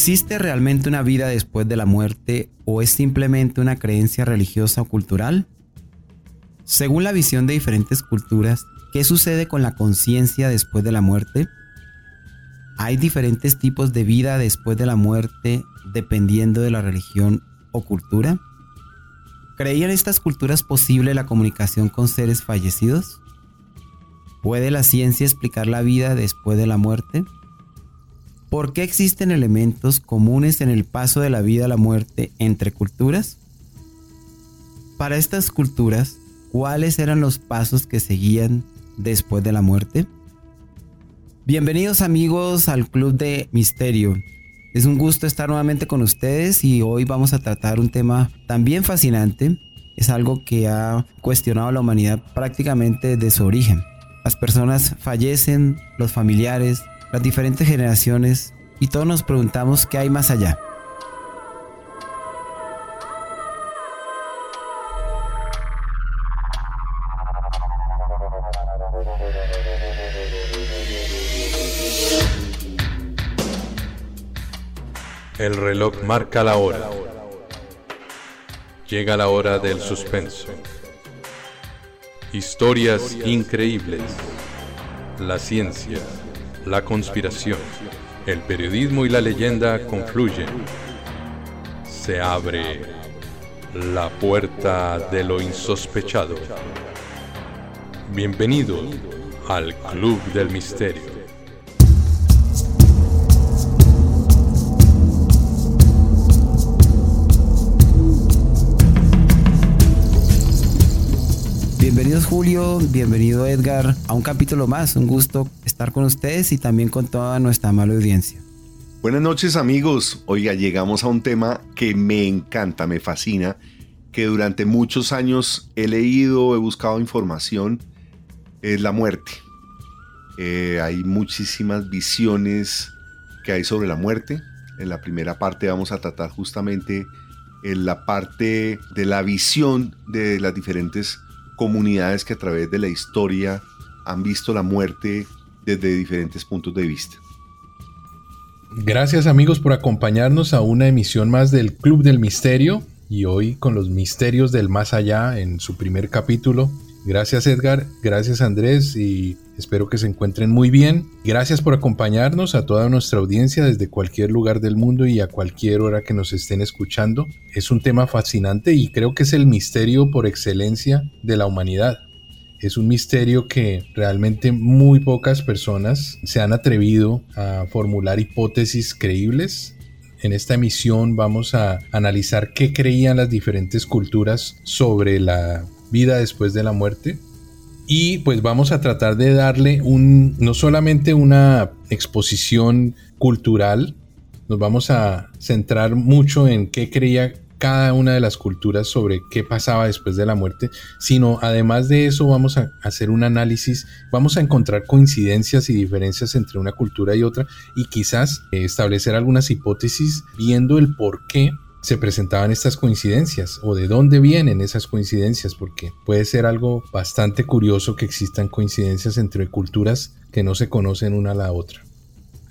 ¿Existe realmente una vida después de la muerte o es simplemente una creencia religiosa o cultural? Según la visión de diferentes culturas, ¿qué sucede con la conciencia después de la muerte? ¿Hay diferentes tipos de vida después de la muerte dependiendo de la religión o cultura? ¿Creían estas culturas posible la comunicación con seres fallecidos? ¿Puede la ciencia explicar la vida después de la muerte? ¿Por qué existen elementos comunes en el paso de la vida a la muerte entre culturas? Para estas culturas, ¿cuáles eran los pasos que seguían después de la muerte? Bienvenidos amigos al Club de Misterio. Es un gusto estar nuevamente con ustedes y hoy vamos a tratar un tema también fascinante. Es algo que ha cuestionado a la humanidad prácticamente desde su origen. Las personas fallecen, los familiares, las diferentes generaciones y todos nos preguntamos qué hay más allá. El reloj marca la hora. Llega la hora del suspenso. Historias increíbles. La ciencia la conspiración, el periodismo y la leyenda confluyen. Se abre la puerta de lo insospechado. Bienvenido al Club del Misterio. Bienvenidos Julio, bienvenido Edgar a un capítulo más. Un gusto estar con ustedes y también con toda nuestra amable audiencia. Buenas noches amigos. Oiga, llegamos a un tema que me encanta, me fascina, que durante muchos años he leído, he buscado información, es la muerte. Eh, hay muchísimas visiones que hay sobre la muerte. En la primera parte vamos a tratar justamente en la parte de la visión de las diferentes comunidades que a través de la historia han visto la muerte desde diferentes puntos de vista. Gracias amigos por acompañarnos a una emisión más del Club del Misterio y hoy con los misterios del más allá en su primer capítulo. Gracias Edgar, gracias Andrés y espero que se encuentren muy bien. Gracias por acompañarnos a toda nuestra audiencia desde cualquier lugar del mundo y a cualquier hora que nos estén escuchando. Es un tema fascinante y creo que es el misterio por excelencia de la humanidad. Es un misterio que realmente muy pocas personas se han atrevido a formular hipótesis creíbles en esta emisión vamos a analizar qué creían las diferentes culturas sobre la vida después de la muerte. Y pues vamos a tratar de darle un, no solamente una exposición cultural, nos vamos a centrar mucho en qué creía cada una de las culturas sobre qué pasaba después de la muerte, sino además de eso vamos a hacer un análisis, vamos a encontrar coincidencias y diferencias entre una cultura y otra y quizás establecer algunas hipótesis viendo el por qué se presentaban estas coincidencias o de dónde vienen esas coincidencias, porque puede ser algo bastante curioso que existan coincidencias entre culturas que no se conocen una a la otra.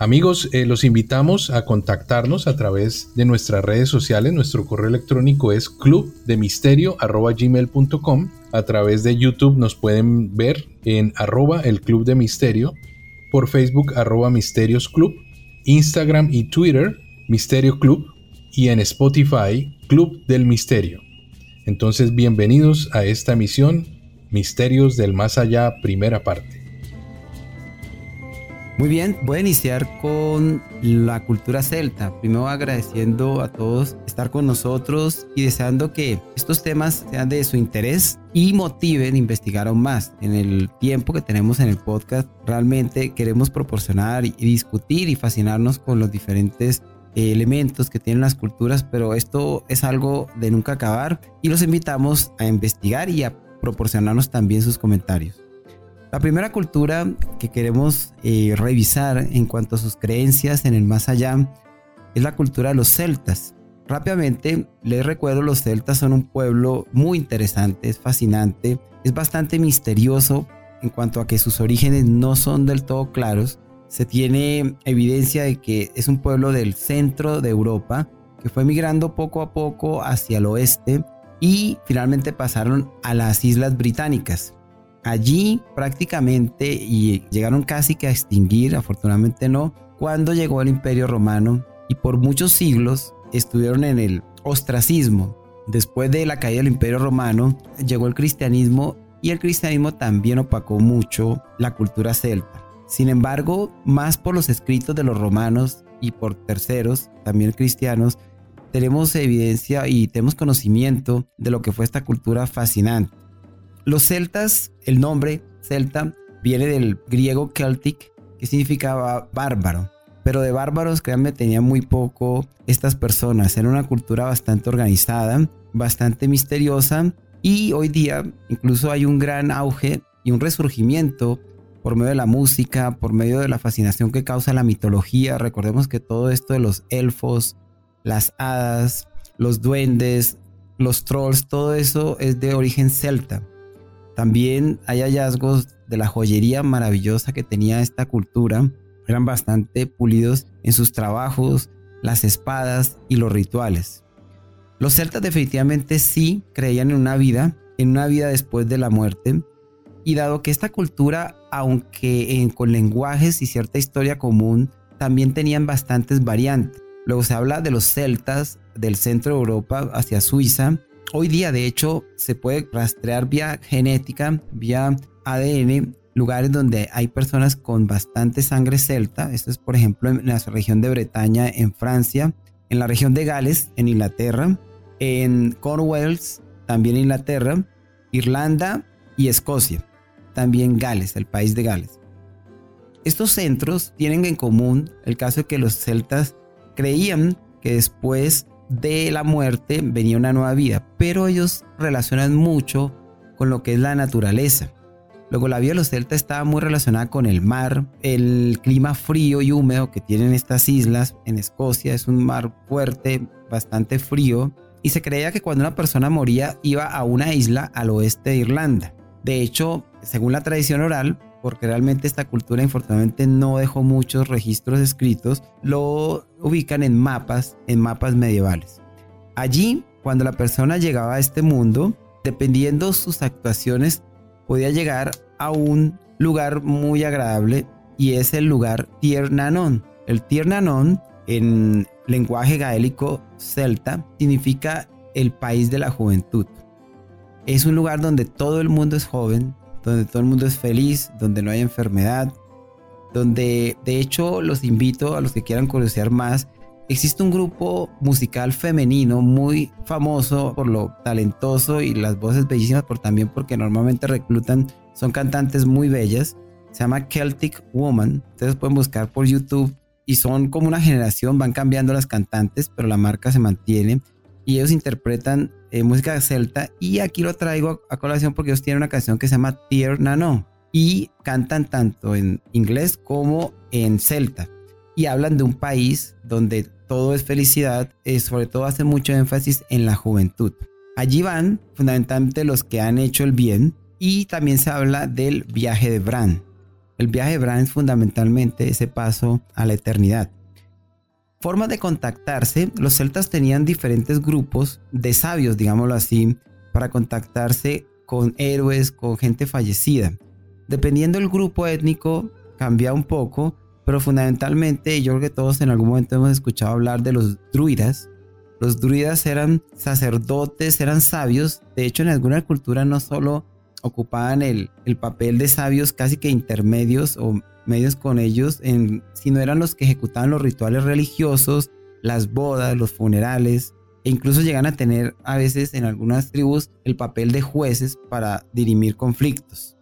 Amigos, eh, los invitamos a contactarnos a través de nuestras redes sociales. Nuestro correo electrónico es clubdemisterio.gmail.com. A través de YouTube nos pueden ver en arroba el Club de Misterio, por Facebook arroba Misterios Club, Instagram y Twitter Misterio Club y en Spotify Club del Misterio. Entonces, bienvenidos a esta misión Misterios del Más Allá, primera parte. Muy bien, voy a iniciar con la cultura celta. Primero agradeciendo a todos estar con nosotros y deseando que estos temas sean de su interés y motiven investigar aún más. En el tiempo que tenemos en el podcast, realmente queremos proporcionar y discutir y fascinarnos con los diferentes elementos que tienen las culturas, pero esto es algo de nunca acabar y los invitamos a investigar y a proporcionarnos también sus comentarios. La primera cultura que queremos eh, revisar en cuanto a sus creencias en el más allá es la cultura de los celtas. Rápidamente les recuerdo, los celtas son un pueblo muy interesante, es fascinante, es bastante misterioso en cuanto a que sus orígenes no son del todo claros, se tiene evidencia de que es un pueblo del centro de Europa que fue migrando poco a poco hacia el oeste y finalmente pasaron a las Islas Británicas. Allí prácticamente y llegaron casi que a extinguir, afortunadamente no, cuando llegó el Imperio Romano y por muchos siglos estuvieron en el ostracismo. Después de la caída del Imperio Romano llegó el cristianismo y el cristianismo también opacó mucho la cultura celta. Sin embargo, más por los escritos de los romanos y por terceros, también cristianos, tenemos evidencia y tenemos conocimiento de lo que fue esta cultura fascinante. Los celtas, el nombre celta viene del griego celtic, que significaba bárbaro. Pero de bárbaros, créanme, tenía muy poco estas personas. Era una cultura bastante organizada, bastante misteriosa y hoy día incluso hay un gran auge y un resurgimiento por medio de la música, por medio de la fascinación que causa la mitología. Recordemos que todo esto de los elfos, las hadas, los duendes, los trolls, todo eso es de origen celta. También hay hallazgos de la joyería maravillosa que tenía esta cultura. Eran bastante pulidos en sus trabajos, las espadas y los rituales. Los celtas definitivamente sí creían en una vida, en una vida después de la muerte. Y dado que esta cultura, aunque con lenguajes y cierta historia común, también tenían bastantes variantes. Luego se habla de los celtas del centro de Europa hacia Suiza. Hoy día, de hecho, se puede rastrear vía genética, vía ADN, lugares donde hay personas con bastante sangre celta. Esto es, por ejemplo, en la región de Bretaña, en Francia, en la región de Gales, en Inglaterra, en Cornwalls, también Inglaterra, Irlanda y Escocia, también Gales, el país de Gales. Estos centros tienen en común el caso de que los celtas creían que después de la muerte venía una nueva vida, pero ellos relacionan mucho con lo que es la naturaleza. Luego la vida de los celtas estaba muy relacionada con el mar, el clima frío y húmedo que tienen estas islas. En Escocia es un mar fuerte, bastante frío, y se creía que cuando una persona moría iba a una isla al oeste de Irlanda. De hecho, según la tradición oral, porque realmente esta cultura infortunadamente no dejó muchos registros escritos, lo ubican en mapas, en mapas medievales. Allí, cuando la persona llegaba a este mundo, dependiendo sus actuaciones, podía llegar a un lugar muy agradable y es el lugar Tiernanon. El Tiernanon en lenguaje gaélico celta significa el país de la juventud. Es un lugar donde todo el mundo es joven, donde todo el mundo es feliz, donde no hay enfermedad, donde de hecho los invito a los que quieran conocer más. Existe un grupo musical femenino muy famoso por lo talentoso y las voces bellísimas, pero también porque normalmente reclutan, son cantantes muy bellas. Se llama Celtic Woman. Ustedes pueden buscar por YouTube y son como una generación, van cambiando las cantantes, pero la marca se mantiene y ellos interpretan eh, música celta y aquí lo traigo a, colación porque ellos tienen una canción que se llama Tier Nano y cantan tanto en inglés como en celta y hablan de un país donde todo es felicidad, eh, sobre todo hace mucho énfasis en la juventud. Allí van fundamentalmente los que han hecho el bien y también se habla del viaje de Bran. El viaje de Bran es fundamentalmente ese paso a la eternidad. Forma de contactarse, los celtas tenían diferentes grupos de sabios, digámoslo así, para contactarse con héroes, con gente fallecida. Dependiendo del grupo étnico, cambia un poco, pero fundamentalmente yo creo que todos en algún momento hemos escuchado hablar de los druidas. Los druidas eran sacerdotes, eran sabios. De hecho, en alguna cultura no solo ocupaban el, el papel de sabios casi que intermedios o medios con ellos, en, sino eran los que ejecutaban los rituales religiosos, las bodas, los funerales, e incluso llegan a tener a veces en algunas tribus el papel de jueces para dirimir conflictos.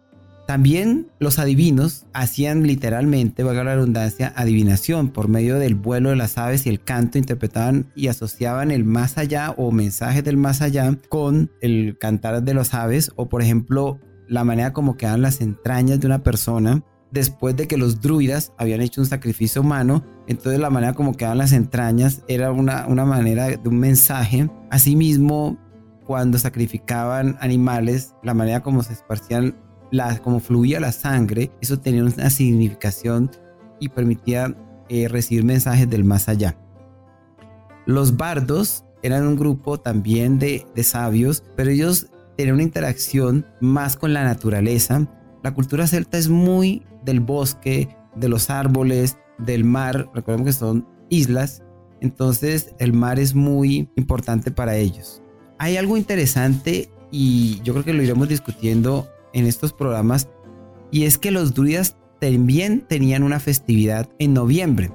También los adivinos hacían literalmente, valga la redundancia, adivinación por medio del vuelo de las aves y el canto, interpretaban y asociaban el más allá o mensajes del más allá con el cantar de las aves o por ejemplo la manera como quedan las entrañas de una persona después de que los druidas habían hecho un sacrificio humano, entonces la manera como quedaban las entrañas era una, una manera de un mensaje. Asimismo, cuando sacrificaban animales, la manera como se esparcían, la, como fluía la sangre, eso tenía una significación y permitía eh, recibir mensajes del más allá. Los bardos eran un grupo también de, de sabios, pero ellos tenían una interacción más con la naturaleza. La cultura celta es muy del bosque, de los árboles, del mar. Recordemos que son islas, entonces el mar es muy importante para ellos. Hay algo interesante y yo creo que lo iremos discutiendo en estos programas y es que los druidas también tenían una festividad en noviembre.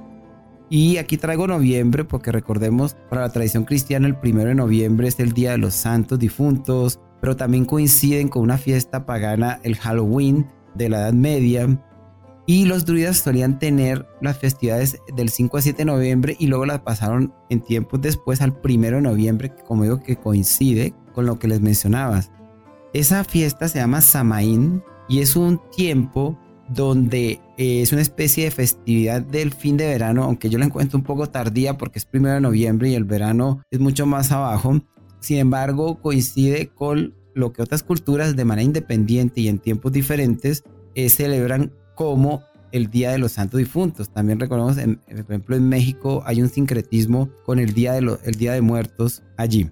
Y aquí traigo noviembre porque recordemos, para la tradición cristiana el primero de noviembre es el Día de los Santos Difuntos, pero también coinciden con una fiesta pagana, el Halloween de la Edad Media. Y los druidas solían tener las festividades del 5 a 7 de noviembre y luego las pasaron en tiempos después al 1 de noviembre, como digo que coincide con lo que les mencionabas. Esa fiesta se llama Samaín y es un tiempo donde eh, es una especie de festividad del fin de verano, aunque yo la encuentro un poco tardía porque es 1 de noviembre y el verano es mucho más abajo. Sin embargo, coincide con lo que otras culturas de manera independiente y en tiempos diferentes eh, celebran como el Día de los Santos Difuntos. También recordemos, por ejemplo, en México hay un sincretismo con el Día de, día de Muertos allí.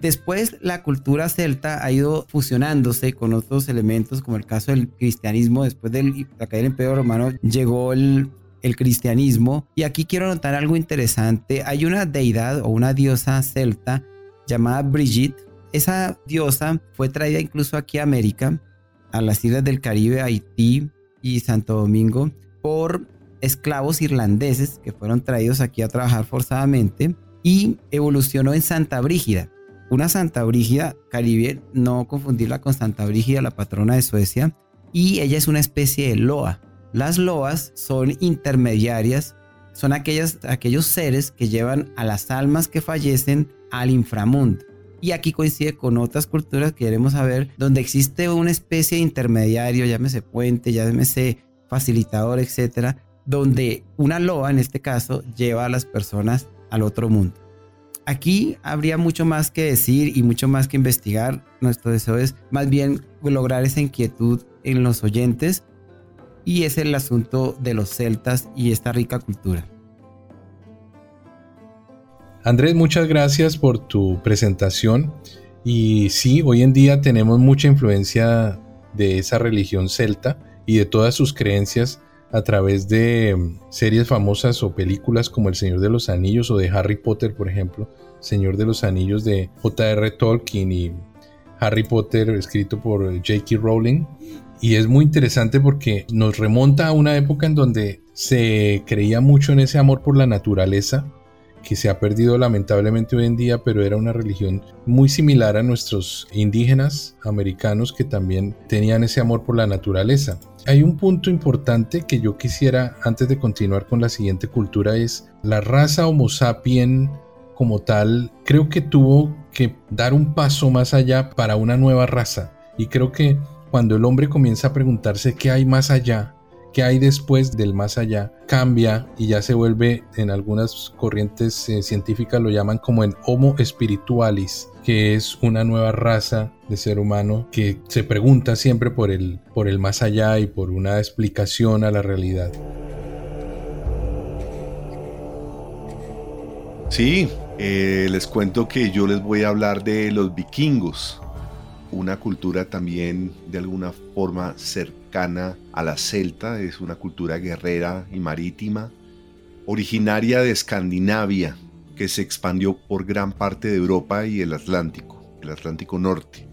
Después la cultura celta ha ido fusionándose con otros elementos, como el caso del cristianismo. Después de la caída del Imperio Romano llegó el, el cristianismo. Y aquí quiero notar algo interesante. Hay una deidad o una diosa celta llamada Brigitte. Esa diosa fue traída incluso aquí a América, a las islas del Caribe, Haití, y Santo Domingo por esclavos irlandeses que fueron traídos aquí a trabajar forzadamente y evolucionó en Santa Brígida. Una Santa Brígida caribe, no confundirla con Santa Brígida, la patrona de Suecia, y ella es una especie de loa. Las loas son intermediarias, son aquellas, aquellos seres que llevan a las almas que fallecen al inframundo. Y aquí coincide con otras culturas que queremos saber, donde existe una especie de intermediario, llámese puente, llámese facilitador, etcétera, donde una loa, en este caso, lleva a las personas al otro mundo. Aquí habría mucho más que decir y mucho más que investigar. Nuestro deseo es más bien lograr esa inquietud en los oyentes y es el asunto de los celtas y esta rica cultura. Andrés, muchas gracias por tu presentación. Y sí, hoy en día tenemos mucha influencia de esa religión celta y de todas sus creencias a través de mm, series famosas o películas como El Señor de los Anillos o de Harry Potter, por ejemplo, Señor de los Anillos de J.R. Tolkien y Harry Potter escrito por J.K. Rowling. Y es muy interesante porque nos remonta a una época en donde se creía mucho en ese amor por la naturaleza que se ha perdido lamentablemente hoy en día, pero era una religión muy similar a nuestros indígenas americanos que también tenían ese amor por la naturaleza. Hay un punto importante que yo quisiera, antes de continuar con la siguiente cultura, es la raza Homo sapien como tal, creo que tuvo que dar un paso más allá para una nueva raza. Y creo que cuando el hombre comienza a preguntarse qué hay más allá, que hay después del más allá cambia y ya se vuelve en algunas corrientes eh, científicas lo llaman como en Homo spiritualis, que es una nueva raza de ser humano que se pregunta siempre por el, por el más allá y por una explicación a la realidad. Sí, eh, les cuento que yo les voy a hablar de los vikingos, una cultura también de alguna forma cercana a la celta, es una cultura guerrera y marítima, originaria de Escandinavia, que se expandió por gran parte de Europa y el Atlántico, el Atlántico Norte.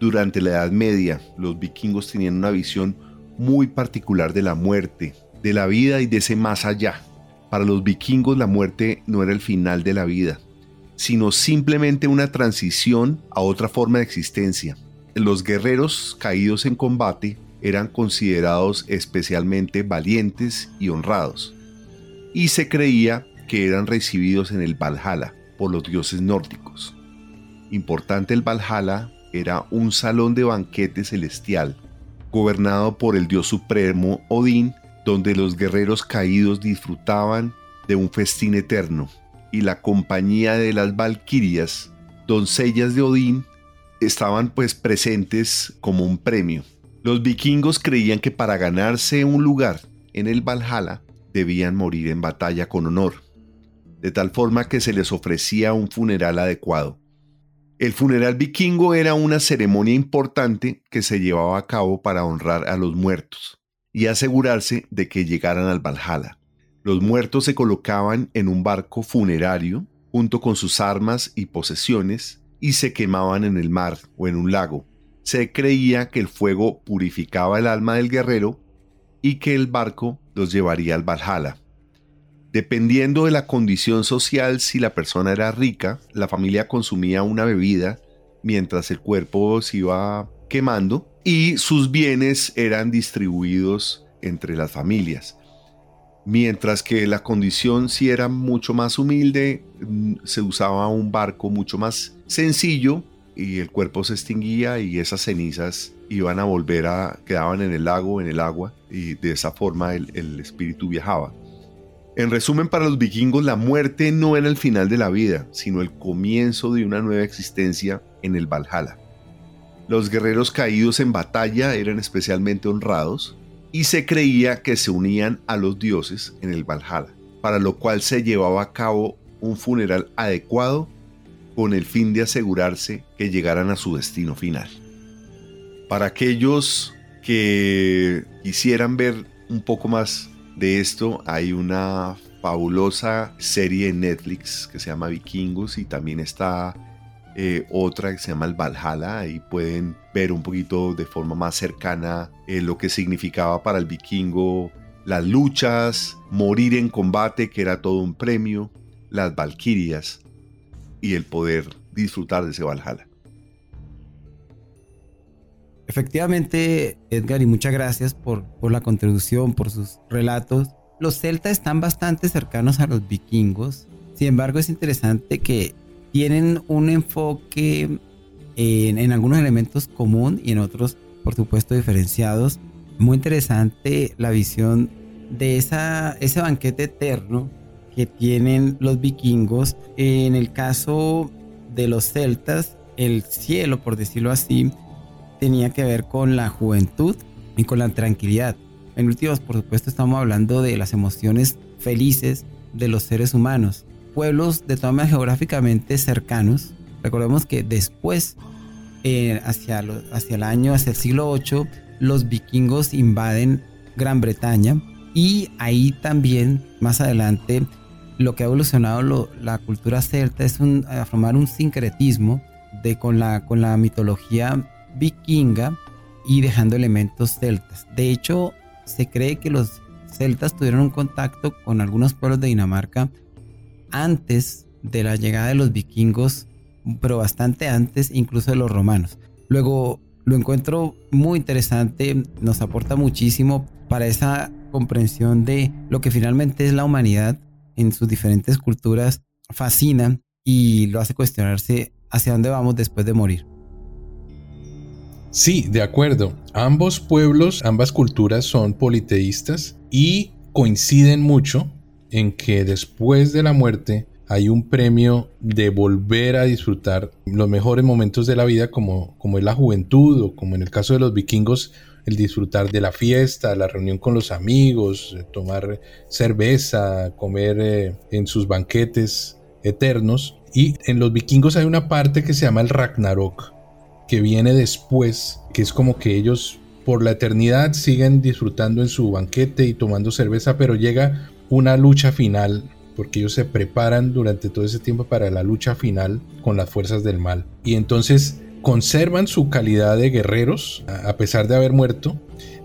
Durante la Edad Media, los vikingos tenían una visión muy particular de la muerte, de la vida y de ese más allá. Para los vikingos la muerte no era el final de la vida, sino simplemente una transición a otra forma de existencia. Los guerreros caídos en combate eran considerados especialmente valientes y honrados, y se creía que eran recibidos en el Valhalla por los dioses nórdicos. Importante el Valhalla era un salón de banquete celestial, gobernado por el dios supremo Odín, donde los guerreros caídos disfrutaban de un festín eterno y la compañía de las valquirias, doncellas de Odín, estaban pues presentes como un premio. Los vikingos creían que para ganarse un lugar en el Valhalla debían morir en batalla con honor, de tal forma que se les ofrecía un funeral adecuado. El funeral vikingo era una ceremonia importante que se llevaba a cabo para honrar a los muertos y asegurarse de que llegaran al Valhalla. Los muertos se colocaban en un barco funerario junto con sus armas y posesiones y se quemaban en el mar o en un lago. Se creía que el fuego purificaba el alma del guerrero y que el barco los llevaría al Valhalla. Dependiendo de la condición social, si la persona era rica, la familia consumía una bebida mientras el cuerpo se iba quemando y sus bienes eran distribuidos entre las familias. Mientras que la condición si era mucho más humilde, mm, se usaba un barco mucho más sencillo y el cuerpo se extinguía y esas cenizas iban a volver a, quedaban en el lago, en el agua, y de esa forma el, el espíritu viajaba. En resumen, para los vikingos la muerte no era el final de la vida, sino el comienzo de una nueva existencia en el Valhalla. Los guerreros caídos en batalla eran especialmente honrados y se creía que se unían a los dioses en el Valhalla, para lo cual se llevaba a cabo un funeral adecuado con el fin de asegurarse que llegaran a su destino final. Para aquellos que quisieran ver un poco más de esto hay una fabulosa serie en Netflix que se llama Vikingos y también está eh, otra que se llama el Valhalla. y pueden ver un poquito de forma más cercana eh, lo que significaba para el vikingo las luchas, morir en combate, que era todo un premio, las valquirias y el poder disfrutar de ese Valhalla. Efectivamente, Edgar, y muchas gracias por, por la contribución, por sus relatos. Los celtas están bastante cercanos a los vikingos. Sin embargo, es interesante que tienen un enfoque en, en, algunos elementos común y en otros, por supuesto, diferenciados. Muy interesante la visión de esa, ese banquete eterno que tienen los vikingos. En el caso de los celtas, el cielo, por decirlo así, tenía que ver con la juventud y con la tranquilidad. En últimos, por supuesto, estamos hablando de las emociones felices de los seres humanos. Pueblos de todas maneras geográficamente cercanos. Recordemos que después, eh, hacia, hacia el año, hacia el siglo VIII, los vikingos invaden Gran Bretaña y ahí también, más adelante, lo que ha evolucionado la cultura celta es un, a formar un sincretismo de, con, la, con la mitología vikinga y dejando elementos celtas. De hecho, se cree que los celtas tuvieron un contacto con algunos pueblos de Dinamarca antes de la llegada de los vikingos, pero bastante antes incluso de los romanos. Luego lo encuentro muy interesante, nos aporta muchísimo para esa comprensión de lo que finalmente es la humanidad en sus diferentes culturas, fascina y lo hace cuestionarse hacia dónde vamos después de morir. Sí, de acuerdo. Ambos pueblos, ambas culturas son politeístas y coinciden mucho en que después de la muerte hay un premio de volver a disfrutar los mejores momentos de la vida como, como es la juventud o como en el caso de los vikingos el disfrutar de la fiesta, la reunión con los amigos, tomar cerveza, comer eh, en sus banquetes eternos. Y en los vikingos hay una parte que se llama el Ragnarok, que viene después, que es como que ellos por la eternidad siguen disfrutando en su banquete y tomando cerveza, pero llega una lucha final, porque ellos se preparan durante todo ese tiempo para la lucha final con las fuerzas del mal. Y entonces conservan su calidad de guerreros a pesar de haber muerto.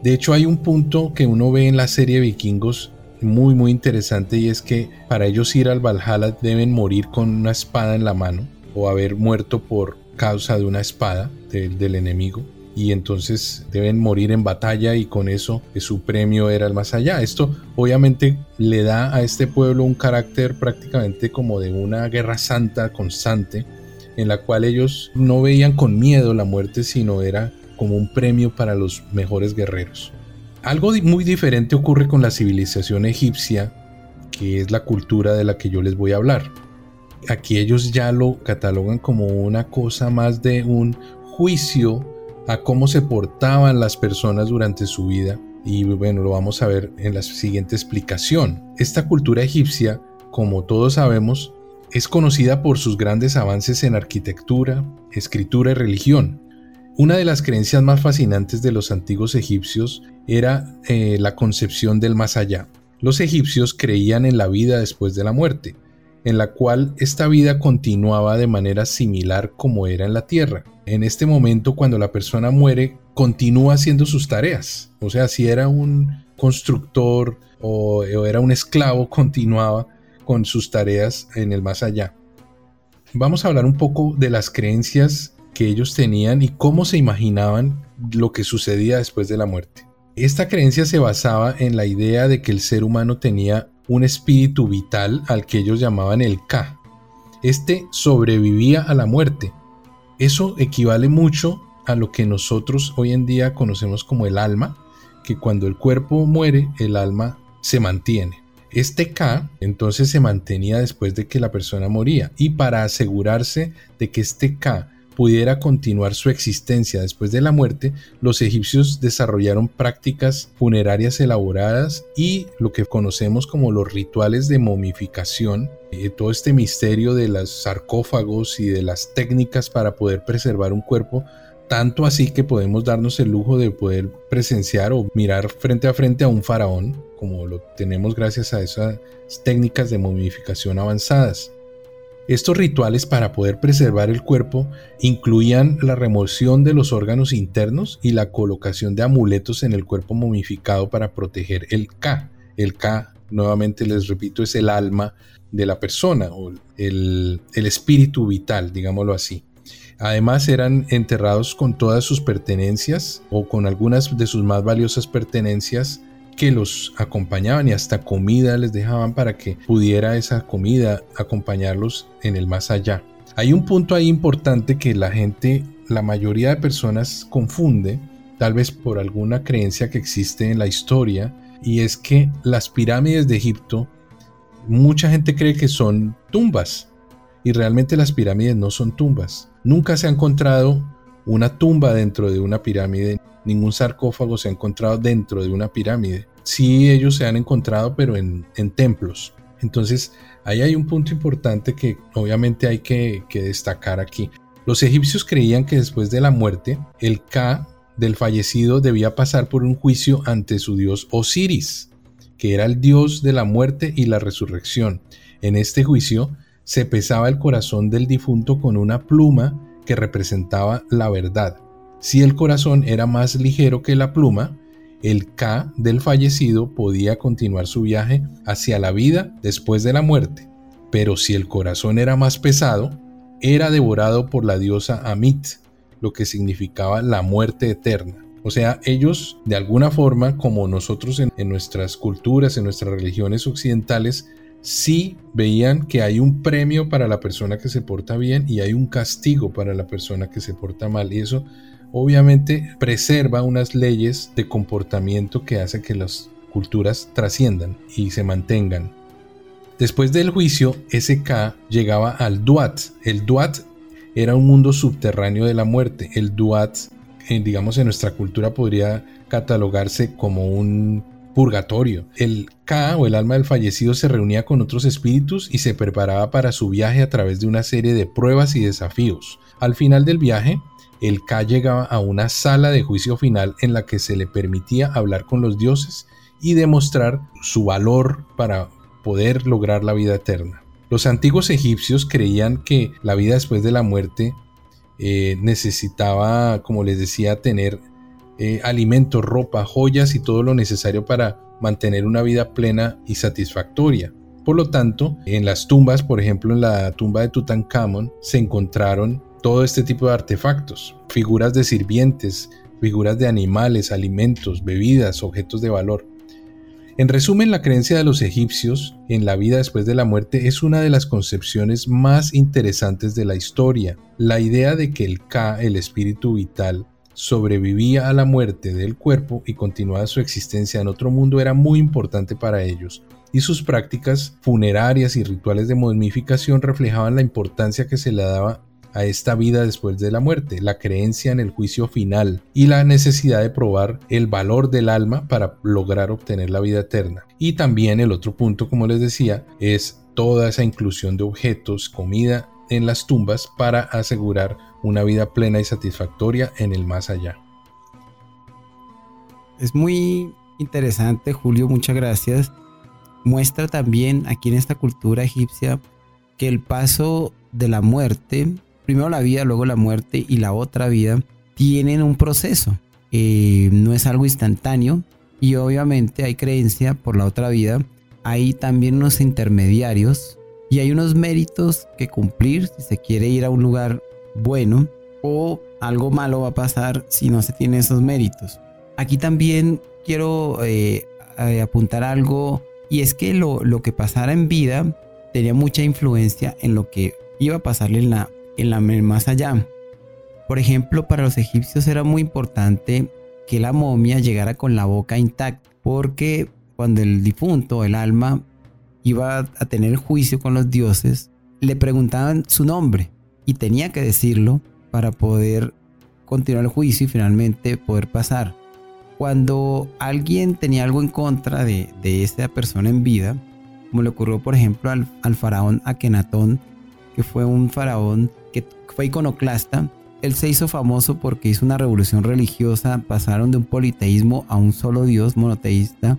De hecho hay un punto que uno ve en la serie Vikingos muy muy interesante y es que para ellos ir al Valhalla deben morir con una espada en la mano o haber muerto por causa de una espada del enemigo y entonces deben morir en batalla y con eso su premio era el más allá. Esto obviamente le da a este pueblo un carácter prácticamente como de una guerra santa constante en la cual ellos no veían con miedo la muerte sino era como un premio para los mejores guerreros. Algo muy diferente ocurre con la civilización egipcia que es la cultura de la que yo les voy a hablar aquí ellos ya lo catalogan como una cosa más de un juicio a cómo se portaban las personas durante su vida Y bueno, lo vamos a ver en la siguiente explicación. Esta cultura egipcia, como todos sabemos, es conocida por sus grandes avances en arquitectura, escritura y religión. Una de las creencias más fascinantes de los antiguos egipcios era eh, la concepción del más allá. Los egipcios creían en la vida después de la muerte, en la cual esta vida continuaba de manera similar como era en la tierra. En este momento, cuando la persona muere, continúa haciendo sus tareas. O sea, si era un constructor o era un esclavo, continuaba con sus tareas en el más allá. Vamos a hablar un poco de las creencias que ellos tenían y cómo se imaginaban lo que sucedía después de la muerte. Esta creencia se basaba en la idea de que el ser humano tenía un espíritu vital al que ellos llamaban el Ka. Este sobrevivía a la muerte. Eso equivale mucho a lo que nosotros hoy en día conocemos como el alma, que cuando el cuerpo muere, el alma se mantiene. Este K entonces se mantenía después de que la persona moría. Y para asegurarse de que este K pudiera continuar su existencia después de la muerte, los egipcios desarrollaron prácticas funerarias elaboradas y lo que conocemos como los rituales de momificación, eh, todo este misterio de los sarcófagos y de las técnicas para poder preservar un cuerpo tanto así que podemos darnos el lujo de poder presenciar o mirar frente a frente a un faraón, como lo tenemos gracias a esas técnicas de momificación avanzadas. Estos rituales para poder preservar el cuerpo incluían la remoción de los órganos internos y la colocación de amuletos en el cuerpo momificado para proteger el K. El K, nuevamente les repito, es el alma de la persona o el, el espíritu vital, digámoslo así. Además eran enterrados con todas sus pertenencias o con algunas de sus más valiosas pertenencias que los acompañaban y hasta comida les dejaban para que pudiera esa comida acompañarlos en el más allá. Hay un punto ahí importante que la gente, la mayoría de personas confunde, tal vez por alguna creencia que existe en la historia, y es que las pirámides de Egipto, mucha gente cree que son tumbas, y realmente las pirámides no son tumbas. Nunca se ha encontrado una tumba dentro de una pirámide, ningún sarcófago se ha encontrado dentro de una pirámide. Sí ellos se han encontrado, pero en, templos. Entonces, ahí hay un punto importante que obviamente hay que, que destacar aquí. Los egipcios creían que después de la muerte, el Ka del fallecido debía pasar por un juicio ante su dios Osiris, que era el dios de la muerte y la resurrección. En este juicio se pesaba el corazón del difunto con una pluma que representaba la verdad. Si el corazón era más ligero que la pluma, el K del fallecido podía continuar su viaje hacia la vida después de la muerte. Pero si el corazón era más pesado, era devorado por la diosa Amit, lo que significaba la muerte eterna. O sea, ellos de alguna forma, como nosotros en, en nuestras culturas, en nuestras religiones occidentales, sí veían que hay un premio para la persona que se porta bien y hay un castigo para la persona que se porta mal. Y eso obviamente preserva unas leyes de comportamiento que hace que las culturas trasciendan y se mantengan. Después del juicio, SK llegaba al Duat. El Duat era un mundo subterráneo de la muerte. El Duat, digamos en nuestra cultura, podría catalogarse como un purgatorio. El Ka o el alma del fallecido se reunía con otros espíritus y se preparaba para su viaje a través de una serie de pruebas y desafíos. Al final del viaje, el Ka llegaba a una sala de juicio final en la que se le permitía hablar con los dioses y demostrar su valor para poder lograr la vida eterna. Los antiguos egipcios creían que la vida después de la muerte eh, necesitaba, como les decía, tener eh, alimentos, ropa, joyas y todo lo necesario para mantener una vida plena y satisfactoria. Por lo tanto, en las tumbas, por ejemplo en la tumba de Tutankamón, se encontraron todo este tipo de artefactos, figuras de sirvientes, figuras de animales, alimentos, bebidas, objetos de valor. En resumen, la creencia de los egipcios en la vida después de la muerte es una de las concepciones más interesantes de la historia. La idea de que el Ka, el espíritu vital, sobrevivía a la muerte del cuerpo y continuaba su existencia en otro mundo era muy importante para ellos, y sus prácticas funerarias y rituales de momificación reflejaban la importancia que se le daba a esta vida después de la muerte, la creencia en el juicio final y la necesidad de probar el valor del alma para lograr obtener la vida eterna. Y también el otro punto, como les decía, es toda esa inclusión de objetos, comida en las tumbas para asegurar una vida plena y satisfactoria en el más allá. Es muy interesante, Julio, muchas gracias. Muestra también aquí en esta cultura egipcia que el paso de la muerte, primero la vida, luego la muerte y la otra vida, tienen un proceso. Eh, no es algo instantáneo y obviamente hay creencia por la otra vida. Hay también unos intermediarios y hay unos méritos que cumplir si se quiere ir a un lugar bueno o algo malo va a pasar si no se tiene esos méritos. Aquí también quiero eh, eh, apuntar algo y es que lo, lo que pasara en vida tenía mucha influencia en lo que iba a pasarle en la, en la más allá. Por ejemplo, para los egipcios era muy importante que la momia llegara con la boca intacta, porque cuando el difunto, el alma, iba a tener juicio con los dioses, le preguntaban su nombre y tenía que decirlo para poder continuar el juicio y finalmente poder pasar. Cuando alguien tenía algo en contra de, de esta persona en vida, como le ocurrió por ejemplo al, faraón Akenatón, que fue un faraón que fue iconoclasta. Él se hizo famoso porque hizo una revolución religiosa, pasaron de un politeísmo a un solo dios monoteísta.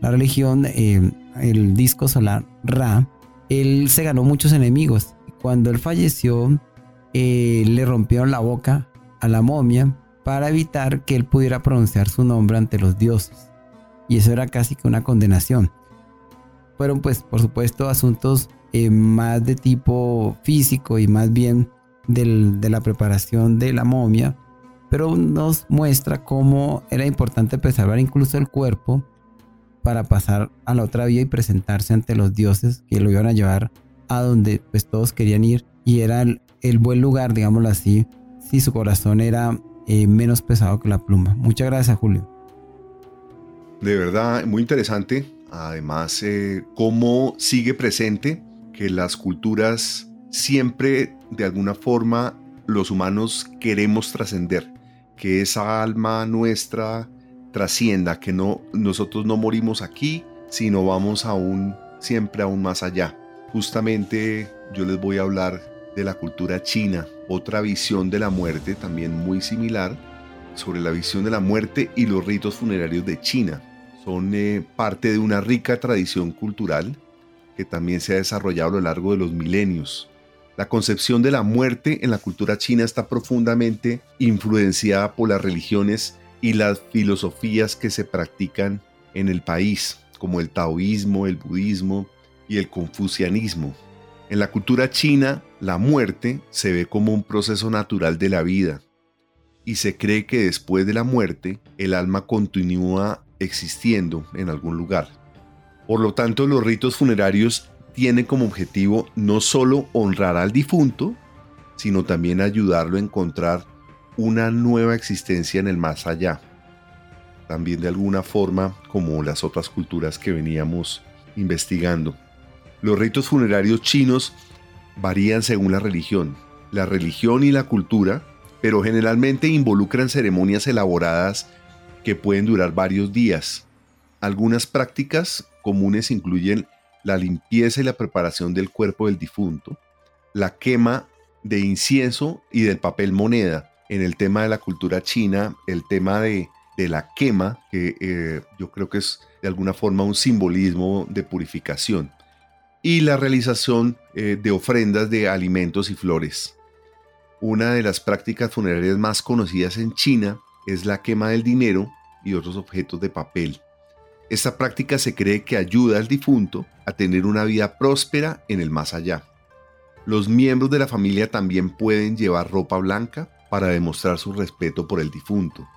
La religión, eh, el disco solar Ra, él se ganó muchos enemigos. Cuando él falleció, eh, le rompieron la boca a la momia para evitar que él pudiera pronunciar su nombre ante los dioses. Y eso era casi que una condenación fueron pues por supuesto asuntos eh, más de tipo físico y más bien de la preparación de la momia, pero nos muestra cómo era importante preservar incluso el cuerpo para pasar a la otra vida y presentarse ante los dioses que lo iban a llevar a donde pues todos querían ir y era el, buen lugar, digámoslo así, si su corazón era eh, menos pesado que la pluma. Muchas gracias, Julio. De verdad, muy interesante Además, eh, cómo sigue presente que las culturas siempre, de alguna forma, los humanos queremos trascender, que esa alma nuestra trascienda, que no, nosotros no morimos aquí, sino vamos aún, siempre aún más allá. Justamente yo les voy a hablar de la cultura china, otra visión de la muerte también muy similar, sobre la visión de la muerte y los ritos funerarios de China son eh, parte de una rica tradición cultural que también se ha desarrollado a lo largo de los milenios. La concepción de la muerte en la cultura china está profundamente influenciada por las religiones y las filosofías que se practican en el país, como el taoísmo, el budismo y el confucianismo. En la cultura china, la muerte se ve como un proceso natural de la vida y se cree que después de la muerte el alma continúa existiendo en algún lugar. Por lo tanto, los ritos funerarios tienen como objetivo no solo honrar al difunto, sino también ayudarlo a encontrar una nueva existencia en el más allá. También de alguna forma como las otras culturas que veníamos investigando. Los ritos funerarios chinos varían según la religión. La religión y la cultura, pero generalmente involucran ceremonias elaboradas que pueden durar varios días. Algunas prácticas comunes incluyen la limpieza y la preparación del cuerpo del difunto, la quema de incienso y del papel moneda. En el tema de la cultura china, el tema de, la quema, que eh, yo creo que es de alguna forma un simbolismo de purificación, y la realización eh, de ofrendas de alimentos y flores. Una de las prácticas funerarias más conocidas en China es la quema del dinero y otros objetos de papel. Esta práctica se cree que ayuda al difunto a tener una vida próspera en el más allá. Los miembros de la familia también pueden llevar ropa blanca para demostrar su respeto por el difunto.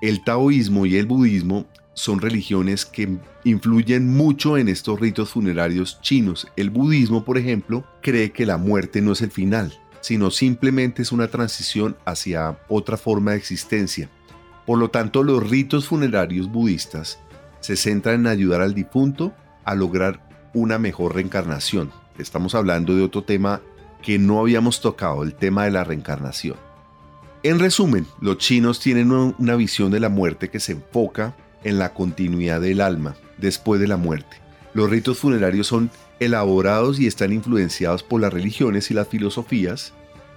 El taoísmo y el budismo son religiones que influyen mucho en estos ritos funerarios chinos. El budismo, por ejemplo, cree que la muerte no es el final, sino simplemente es una transición hacia otra forma de existencia. Por lo tanto, los ritos funerarios budistas se centran en ayudar al difunto a lograr una mejor reencarnación. Estamos hablando de otro tema que no habíamos tocado, el tema de la reencarnación. En resumen, los chinos tienen una visión de la muerte que se enfoca en la continuidad del alma después de la muerte. Los ritos funerarios son elaborados y están influenciados por las religiones y las filosofías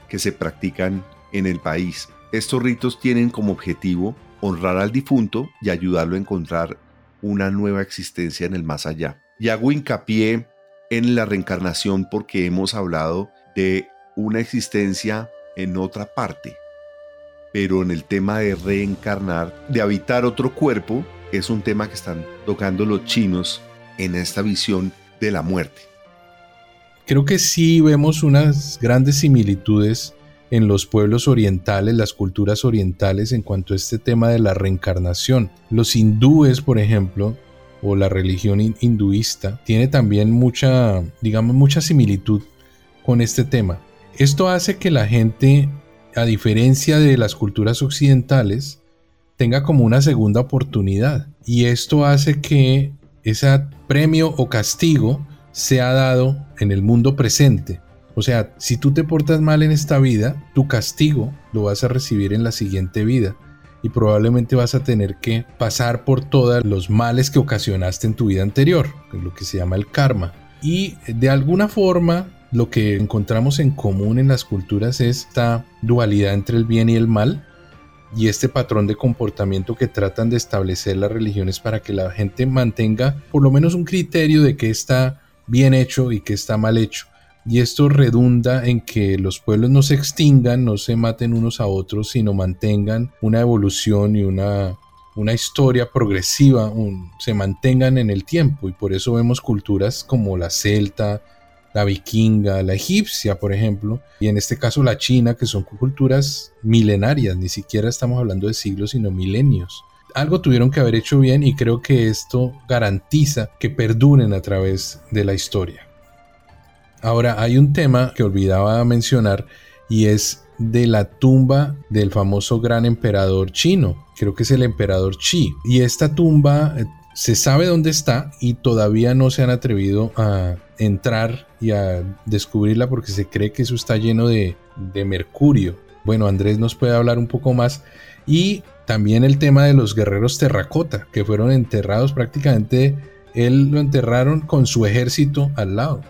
que se practican en el país. Estos ritos tienen como objetivo honrar al difunto y ayudarlo a encontrar una nueva existencia en el más allá. Y hago hincapié en la reencarnación porque hemos hablado de una existencia en otra parte. Pero en el tema de reencarnar, de habitar otro cuerpo, es un tema que están tocando los chinos en esta visión de la muerte. Creo que sí vemos unas grandes similitudes en los pueblos orientales, las culturas orientales en cuanto a este tema de la reencarnación. Los hindúes, por ejemplo, o la religión hinduista, tiene también mucha, digamos, mucha similitud con este tema. Esto hace que la gente, a diferencia de las culturas occidentales, tenga como una segunda oportunidad. Y esto hace que ese premio o castigo sea dado en el mundo presente. O sea, si tú te portas mal en esta vida, tu castigo lo vas a recibir en la siguiente vida y probablemente vas a tener que pasar por todos los males que ocasionaste en tu vida anterior, lo que se llama el karma. Y de alguna forma lo que encontramos en común en las culturas es esta dualidad entre el bien y el mal y este patrón de comportamiento que tratan de establecer las religiones para que la gente mantenga por lo menos un criterio de que está bien hecho y que está mal hecho. Y esto redunda en que los pueblos no se extingan, no se maten unos a otros, sino mantengan una evolución y una, una historia progresiva, se mantengan en el tiempo. Y por eso vemos culturas como la celta, la vikinga, la egipcia, por ejemplo, y en este caso la china, que son culturas milenarias, ni siquiera estamos hablando de siglos, sino milenios. Algo tuvieron que haber hecho bien y creo que esto garantiza que perduren a través de la historia. Ahora, hay un tema que olvidaba mencionar y es de la tumba del famoso gran emperador chino, creo que es el emperador Qi. Y esta tumba eh, se sabe dónde está y todavía no se han atrevido a entrar y a descubrirla porque se cree que eso está lleno de, mercurio. Bueno, Andrés nos puede hablar un poco más. Y también el tema de los guerreros terracota, que fueron enterrados prácticamente, él lo enterraron con su ejército al lado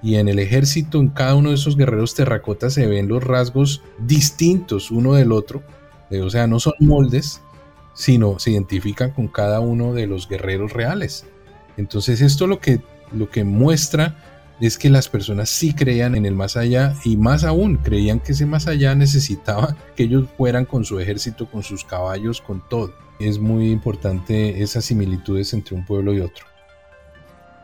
y en el ejército, en cada uno de esos guerreros terracotas se ven los rasgos distintos uno del otro, eh, o sea, no son moldes, sino se identifican con cada uno de los guerreros reales. Entonces esto lo que, lo que muestra es que las personas sí creían en el más allá y más aún creían que ese más allá necesitaba que ellos fueran con su ejército, con sus caballos, con todo. Es muy importante esas similitudes entre un pueblo y otro.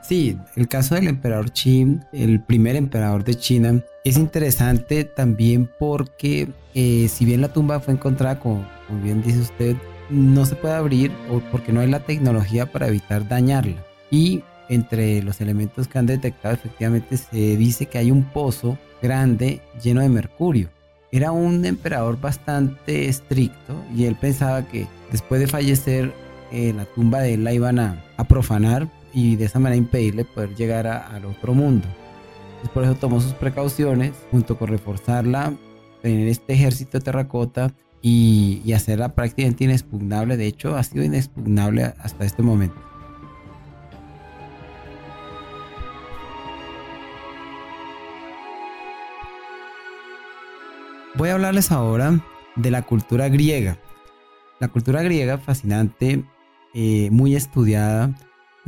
Sí, el caso del emperador Qin, el primer emperador de China, es interesante también porque eh, si bien la tumba fue encontrada, como, bien dice usted, no se puede abrir porque no hay la tecnología para evitar dañarla. Y entre los elementos que han detectado efectivamente se dice que hay un pozo grande lleno de mercurio. Era un emperador bastante estricto y él pensaba que después de fallecer eh, la tumba de él la iban a profanar y de esa manera impedirle poder llegar al otro mundo. por eso tomó sus precauciones, junto con reforzarla, tener este ejército de terracota y, y hacerla prácticamente inexpugnable. De hecho, ha sido inexpugnable hasta este momento. Voy a hablarles ahora de la cultura griega. La cultura griega, fascinante, eh, muy estudiada,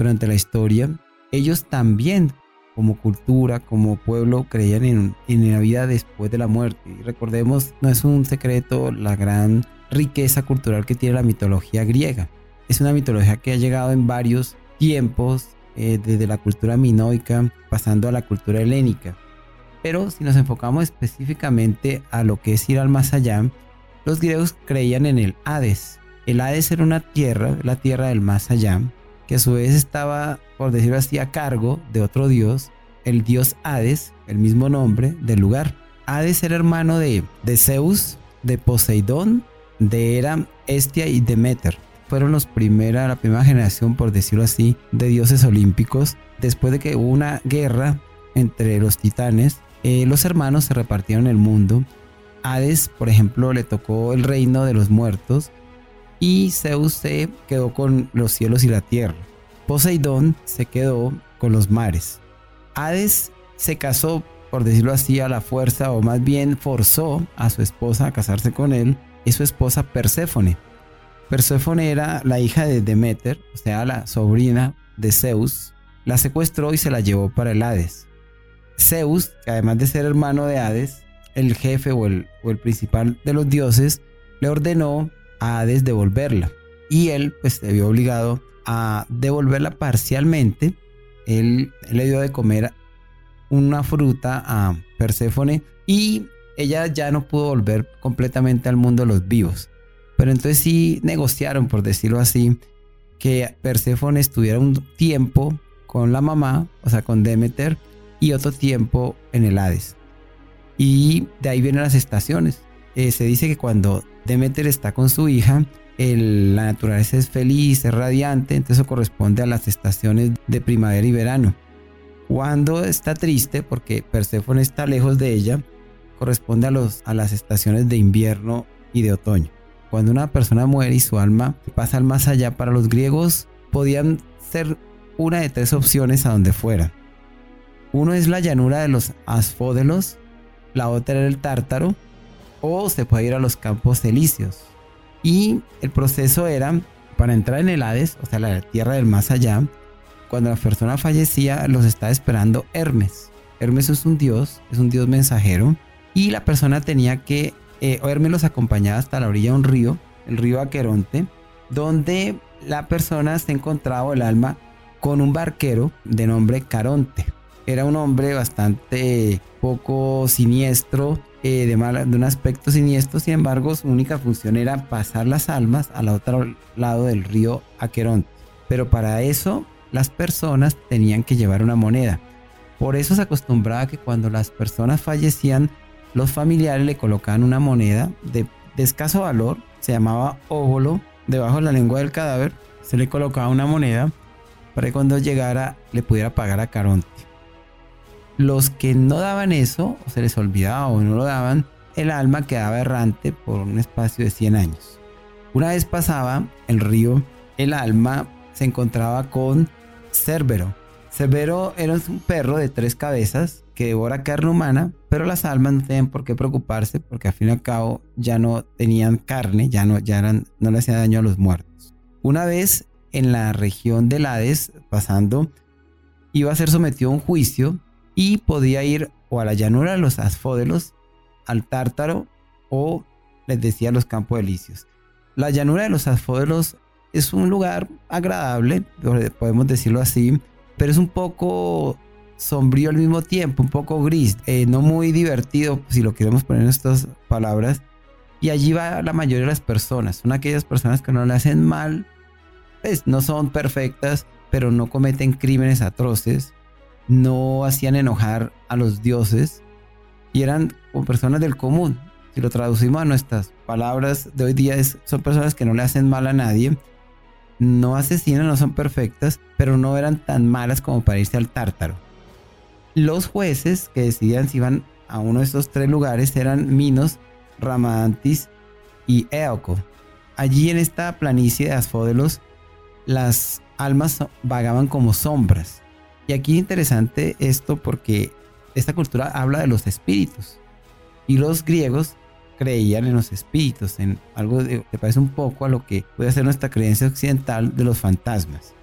durante la historia, ellos también como cultura, como pueblo, creían en, en, la vida después de la muerte. Y recordemos, no es un secreto la gran riqueza cultural que tiene la mitología griega. Es una mitología que ha llegado en varios tiempos, eh, desde la cultura minoica pasando a la cultura helénica. Pero si nos enfocamos específicamente a lo que es ir al más allá, los griegos creían en el Hades. El Hades era una tierra, la tierra del más allá, que a su vez estaba, por decirlo así, a cargo de otro dios, el dios Hades, el mismo nombre del lugar. Hades era hermano de, de Zeus, de Poseidón, de Hera, Estia y Demeter. Fueron los primera, la primera generación, por decirlo así, de dioses olímpicos. Después de que hubo una guerra entre los titanes, eh, los hermanos se repartieron el mundo. Hades, por ejemplo, le tocó el reino de los muertos y Zeus se quedó con los cielos y la tierra. Poseidón se quedó con los mares. Hades se casó, por decirlo así, a la fuerza o más bien forzó a su esposa a casarse con él y su esposa Perséfone. Perséfone era la hija de Demeter, o sea, la sobrina de Zeus, la secuestró y se la llevó para el Hades. Zeus, que además de ser hermano de Hades, el jefe o el, o el principal de los dioses, le ordenó a Hades devolverla. Y él pues se vio obligado a devolverla parcialmente. Él, le dio de comer una fruta a Perséfone y ella ya no pudo volver completamente al mundo de los vivos. Pero entonces sí negociaron, por decirlo así, que Perséfone estuviera un tiempo con la mamá, o sea, con Demeter, y otro tiempo en el Hades. Y de ahí vienen las estaciones. Eh, se dice que cuando Demeter está con su hija, la naturaleza es feliz, es radiante, entonces eso corresponde a las estaciones de primavera y verano. Cuando está triste, porque Perséfone está lejos de ella, corresponde a, los, a las estaciones de invierno y de otoño. Cuando una persona muere y su alma pasa al más allá, para los griegos podían ser una de tres opciones a donde fuera. Uno es la llanura de los asfódelos, la otra era el tártaro, o se puede ir a los campos elíseos. Y el proceso era, para entrar en el Hades, o sea, la tierra del más allá, cuando la persona fallecía, los estaba esperando Hermes. Hermes es un dios, es un dios mensajero, y la persona tenía que, eh, Hermes los acompañaba hasta la orilla de un río, el río Aqueronte, donde la persona se encontraba, el alma, con un barquero de nombre Caronte. Era un hombre bastante poco siniestro, eh, de, de un aspecto siniestro, sin embargo su única función era pasar las almas al otro lado del río Aqueronte. Pero para eso las personas tenían que llevar una moneda. Por eso se acostumbraba que cuando las personas fallecían, los familiares le colocaban una moneda de, de escaso valor, se llamaba óvulo, debajo de la lengua del cadáver, se le colocaba una moneda para que cuando llegara le pudiera pagar a Caronte. Los que no daban eso, o se les olvidaba o no lo daban, el alma quedaba errante por un espacio de 100 años. Una vez pasaba el río, el alma se encontraba con Cerbero. Cerbero era un perro de tres cabezas que devora carne humana, pero las almas no tenían por qué preocuparse porque al fin y al cabo ya no tenían carne, ya no, ya no le hacían daño a los muertos. Una vez en la región del Hades, pasando, iba a ser sometido a un juicio y podía ir o a la llanura de los Asfódelos, al Tártaro o les decía los Campos Elíseos. La llanura de los Asfódelos es un lugar agradable, podemos decirlo así, pero es un poco sombrío al mismo tiempo, un poco gris, eh, no muy divertido, si lo queremos poner en estas palabras. Y allí va la mayoría de las personas, son aquellas personas que no le hacen mal, pues no son perfectas, pero no cometen crímenes atroces, no hacían enojar a los dioses y eran como personas del común. Si lo traducimos a nuestras palabras de hoy día, son personas que no le hacen mal a nadie, no asesinan, no son perfectas, pero no eran tan malas como para irse al tártaro. Los jueces que decidían si iban a uno de estos tres lugares eran Minos, Ramadantis y Eoco. Allí en esta planicie de Asfódelos, las almas vagaban como sombras y aquí es interesante esto porque esta cultura habla de los espíritus. Y los griegos creían en los espíritus, en algo que parece un poco a lo que puede ser nuestra creencia occidental de los fantasmas.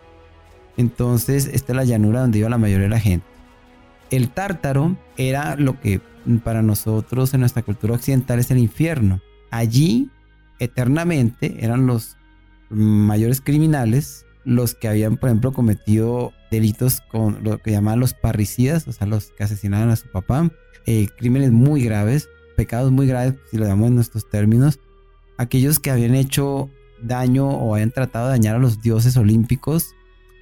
Entonces, esta es la llanura donde iba la mayoría de la gente. El tártaro era lo que para nosotros en nuestra cultura occidental es el infierno. Allí, eternamente, eran los mayores criminales los que habían, por ejemplo, cometido delitos con lo que llamaban los parricidas, o sea, los que asesinaron a su papá, eh, crímenes muy graves, pecados muy graves, si lo llamamos en nuestros términos, aquellos que habían hecho daño o habían tratado de dañar a los dioses olímpicos,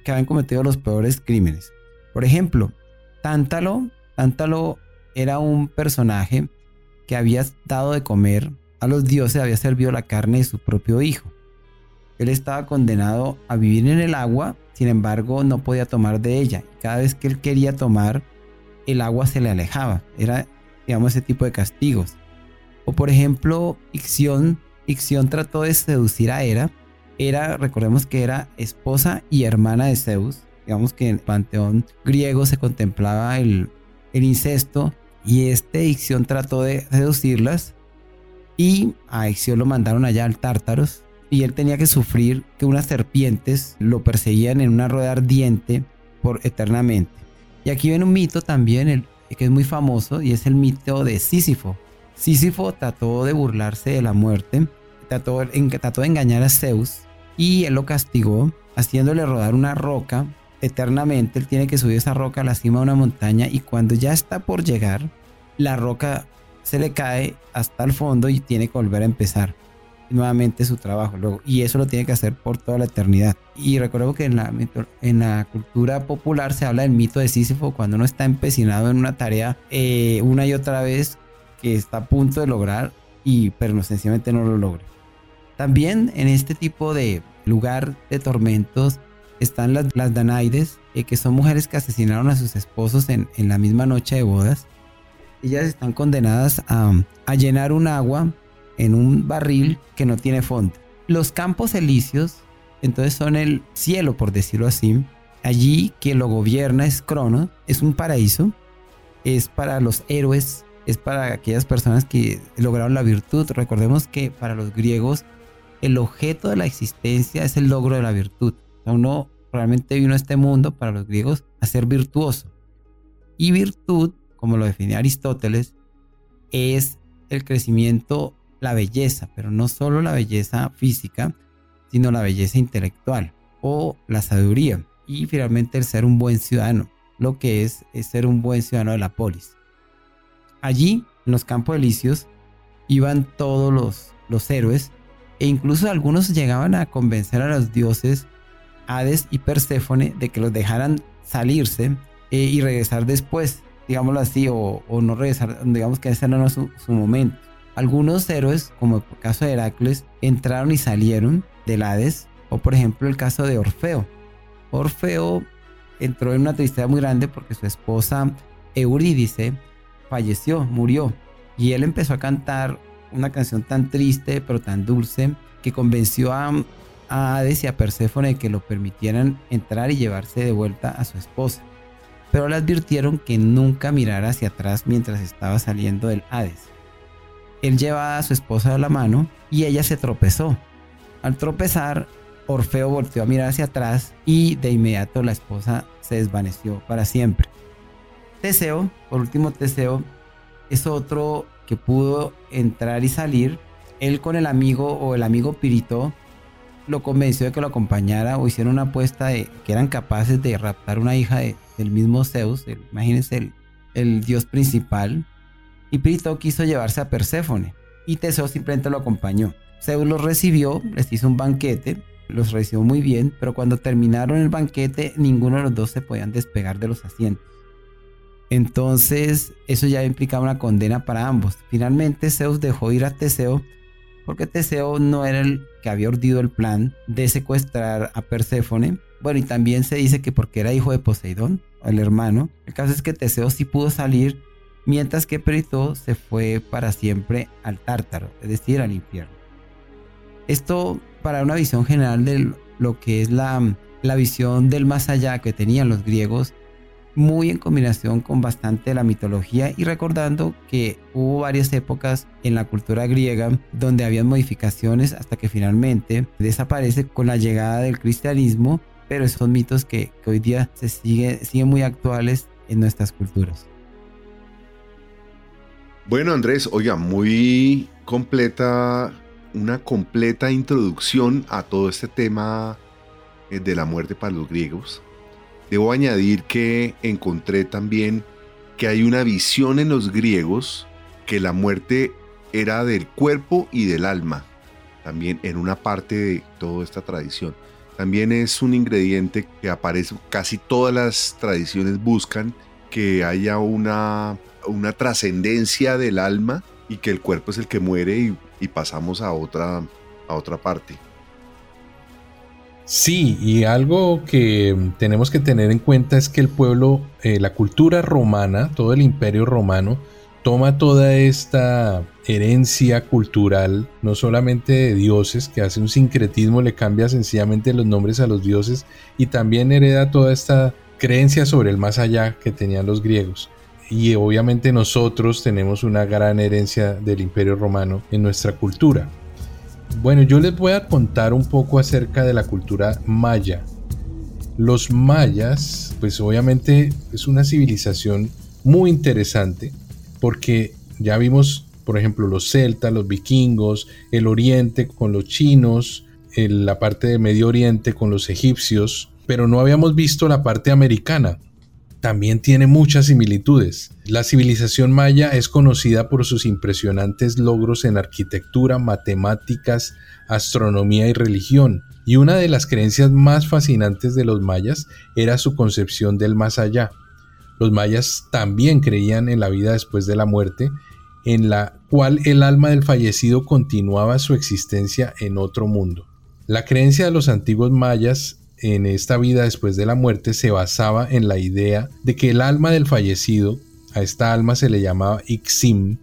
que habían cometido los peores crímenes. Por ejemplo, Tántalo, Tántalo era un personaje que había dado de comer a los dioses, había servido la carne de su propio hijo. Él estaba condenado a vivir en el agua, sin embargo no podía tomar de ella. Cada vez que él quería tomar, el agua se le alejaba. Era, digamos, ese tipo de castigos. O por ejemplo, Ixión, Ixión trató de seducir a Hera. Hera, recordemos que era esposa y hermana de Zeus. Digamos que en el panteón griego se contemplaba el, incesto y este Ixión trató de seducirlas y a Ixión lo mandaron allá al Tártaros y él tenía que sufrir que unas serpientes lo perseguían en una rueda ardiente por eternamente. Y aquí viene un mito también el, que es muy famoso y es el mito de Sísifo. Sísifo trató de burlarse de la muerte, trató, trató de engañar a Zeus y él lo castigó haciéndole rodar una roca eternamente. Él tiene que subir esa roca a la cima de una montaña y cuando ya está por llegar, la roca se le cae hasta el fondo y tiene que volver a empezar nuevamente su trabajo luego y eso lo tiene que hacer por toda la eternidad. Y recuerdo que en la, en la cultura popular se habla del mito de Sísifo cuando uno está empecinado en una tarea eh, una y otra vez que está a punto de lograr y pero no, sencillamente no lo logra. También en este tipo de lugar de tormentos están las, las Danaides eh, que son mujeres que asesinaron a sus esposos en, en la misma noche de bodas. Ellas están condenadas a, llenar un agua en un barril que no tiene fondo. Los campos elíseos, entonces son el cielo, por decirlo así. Allí quien lo gobierna es Crono, es un paraíso, es para los héroes, es para aquellas personas que lograron la virtud. Recordemos que para los griegos el objeto de la existencia es el logro de la virtud. uno realmente vino a este mundo para los griegos a ser virtuoso. Y virtud como lo definía Aristóteles, es el crecimiento, la belleza, pero no solo la belleza física, sino la belleza intelectual o la sabiduría y finalmente el ser un buen ciudadano, lo que es, ser un buen ciudadano de la polis. Allí, en los campos elíseos, iban todos los, los héroes e incluso algunos llegaban a convencer a los dioses Hades y Perséfone de que los dejaran salirse eh, y regresar después digámoslo así, o, no regresar, digamos que ese no era su, su momento. Algunos héroes, como el caso de Heracles, entraron y salieron del Hades, o por ejemplo el caso de Orfeo. Orfeo entró en una tristeza muy grande porque su esposa Eurídice falleció, murió, y él empezó a cantar una canción tan triste pero tan dulce que convenció a, a Hades y a Perséfone de que lo permitieran entrar y llevarse de vuelta a su esposa pero le advirtieron que nunca mirara hacia atrás mientras estaba saliendo del Hades. Él llevaba a su esposa de la mano y ella se tropezó. Al tropezar, Orfeo volteó a mirar hacia atrás y de inmediato la esposa se desvaneció para siempre. Teseo, por último Teseo, es otro que pudo entrar y salir. Él con el amigo o el amigo Pirito lo convenció de que lo acompañara o hicieron una apuesta de que eran capaces de raptar una hija del mismo Zeus, imagínense el, dios principal, y Pirito quiso llevarse a Perséfone y Teseo simplemente lo acompañó. Zeus los recibió, les hizo un banquete, los recibió muy bien, pero cuando terminaron el banquete ninguno de los dos se podían despegar de los asientos. Entonces eso ya implicaba una condena para ambos. Finalmente Zeus dejó ir a Teseo porque Teseo no era el que había urdido el plan de secuestrar a Perséfone. Bueno, y también se dice que porque era hijo de Poseidón, el hermano. El caso es que Teseo sí pudo salir, mientras que Perito se fue para siempre al Tártaro, es decir, al infierno. Esto para una visión general de lo que es la, la visión del más allá que tenían los griegos muy en combinación con bastante la mitología y recordando que hubo varias épocas en la cultura griega donde había modificaciones hasta que finalmente desaparece con la llegada del cristianismo, pero esos mitos que, hoy día se sigue, siguen muy actuales en nuestras culturas. Bueno Andrés, oiga, muy completa, una completa introducción a todo este tema eh, de la muerte para los griegos. Debo añadir que encontré también que hay una visión en los griegos que la muerte era del cuerpo y del alma, también en una parte de toda esta tradición. También es un ingrediente que aparece, casi todas las tradiciones buscan que haya una, una trascendencia del alma y que el cuerpo es el que muere y, pasamos a otra, a otra parte. Sí, y algo que tenemos que tener en cuenta es que el pueblo, eh, la cultura romana, todo el imperio romano, toma toda esta herencia cultural, no solamente de dioses, que hace un sincretismo, le cambia sencillamente los nombres a los dioses, y también hereda toda esta creencia sobre el más allá que tenían los griegos. Y obviamente nosotros tenemos una gran herencia del imperio romano en nuestra cultura. Bueno, yo les voy a contar un poco acerca de la cultura maya. Los mayas, pues obviamente es una civilización muy interesante porque ya vimos, por ejemplo, los celtas, los vikingos, el oriente con los chinos, la parte de Medio Oriente con los egipcios, pero no habíamos visto la parte americana también tiene muchas similitudes. La civilización maya es conocida por sus impresionantes logros en arquitectura, matemáticas, astronomía y religión, y una de las creencias más fascinantes de los mayas era su concepción del más allá. Los mayas también creían en la vida después de la muerte, en la cual el alma del fallecido continuaba su existencia en otro mundo. La creencia de los antiguos mayas en esta vida después de la muerte se basaba en la idea de que el alma del fallecido, a esta alma se le llamaba Ixim,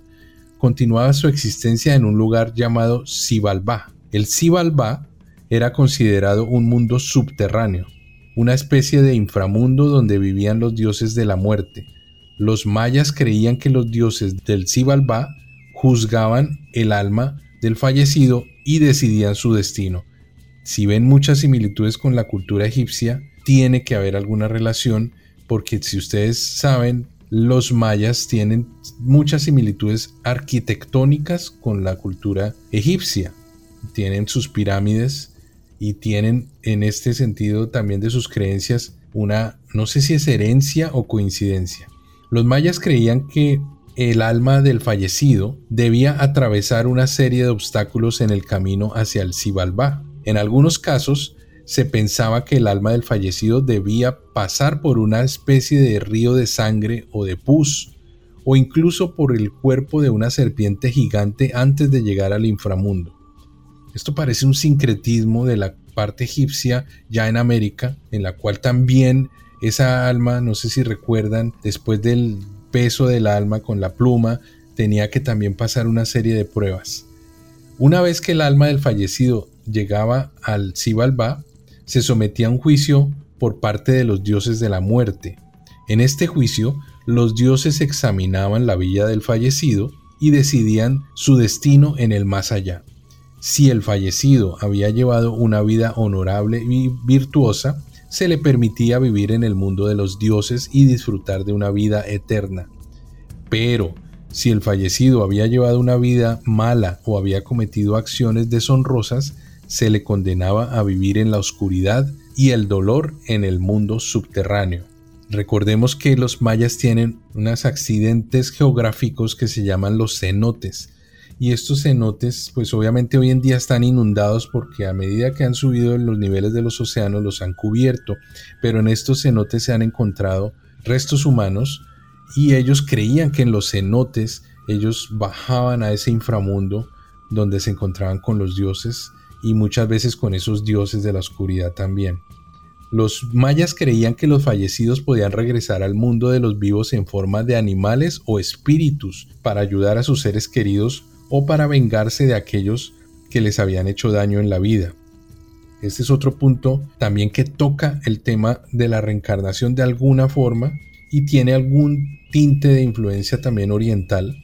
continuaba su existencia en un lugar llamado Sibalba. El Sibalba era considerado un mundo subterráneo, una especie de inframundo donde vivían los dioses de la muerte. Los mayas creían que los dioses del Sibalba juzgaban el alma del fallecido y decidían su destino si ven muchas similitudes con la cultura egipcia, tiene que haber alguna relación, porque si ustedes saben, los mayas tienen muchas similitudes arquitectónicas con la cultura egipcia. Tienen sus pirámides y tienen en este sentido también de sus creencias una, no sé si es herencia o coincidencia. Los mayas creían que el alma del fallecido debía atravesar una serie de obstáculos en el camino hacia el Sibalba, en algunos casos, se pensaba que el alma del fallecido debía pasar por una especie de río de sangre o de pus, o incluso por el cuerpo de una serpiente gigante antes de llegar al inframundo. Esto parece un sincretismo de la parte egipcia ya en América, en la cual también esa alma, no sé si recuerdan, después del peso del alma con la pluma, tenía que también pasar una serie de pruebas. Una vez que el alma del fallecido llegaba al Sibalba, se sometía a un juicio por parte de los dioses de la muerte. En este juicio, los dioses examinaban la vida del fallecido y decidían su destino en el más allá. Si el fallecido había llevado una vida honorable y virtuosa, se le permitía vivir en el mundo de los dioses y disfrutar de una vida eterna. Pero si el fallecido había llevado una vida mala o había cometido acciones deshonrosas, se le condenaba a vivir en la oscuridad y el dolor en el mundo subterráneo. Recordemos que los mayas tienen unos accidentes geográficos que se llaman los cenotes. Y estos cenotes, pues obviamente hoy en día están inundados porque a medida que han subido los niveles de los océanos los han cubierto. Pero en estos cenotes se han encontrado restos humanos y ellos creían que en los cenotes ellos bajaban a ese inframundo donde se encontraban con los dioses y muchas veces con esos dioses de la oscuridad también. Los mayas creían que los fallecidos podían regresar al mundo de los vivos en forma de animales o espíritus para ayudar a sus seres queridos o para vengarse de aquellos que les habían hecho daño en la vida. Este es otro punto también que toca el tema de la reencarnación de alguna forma y tiene algún tinte de influencia también oriental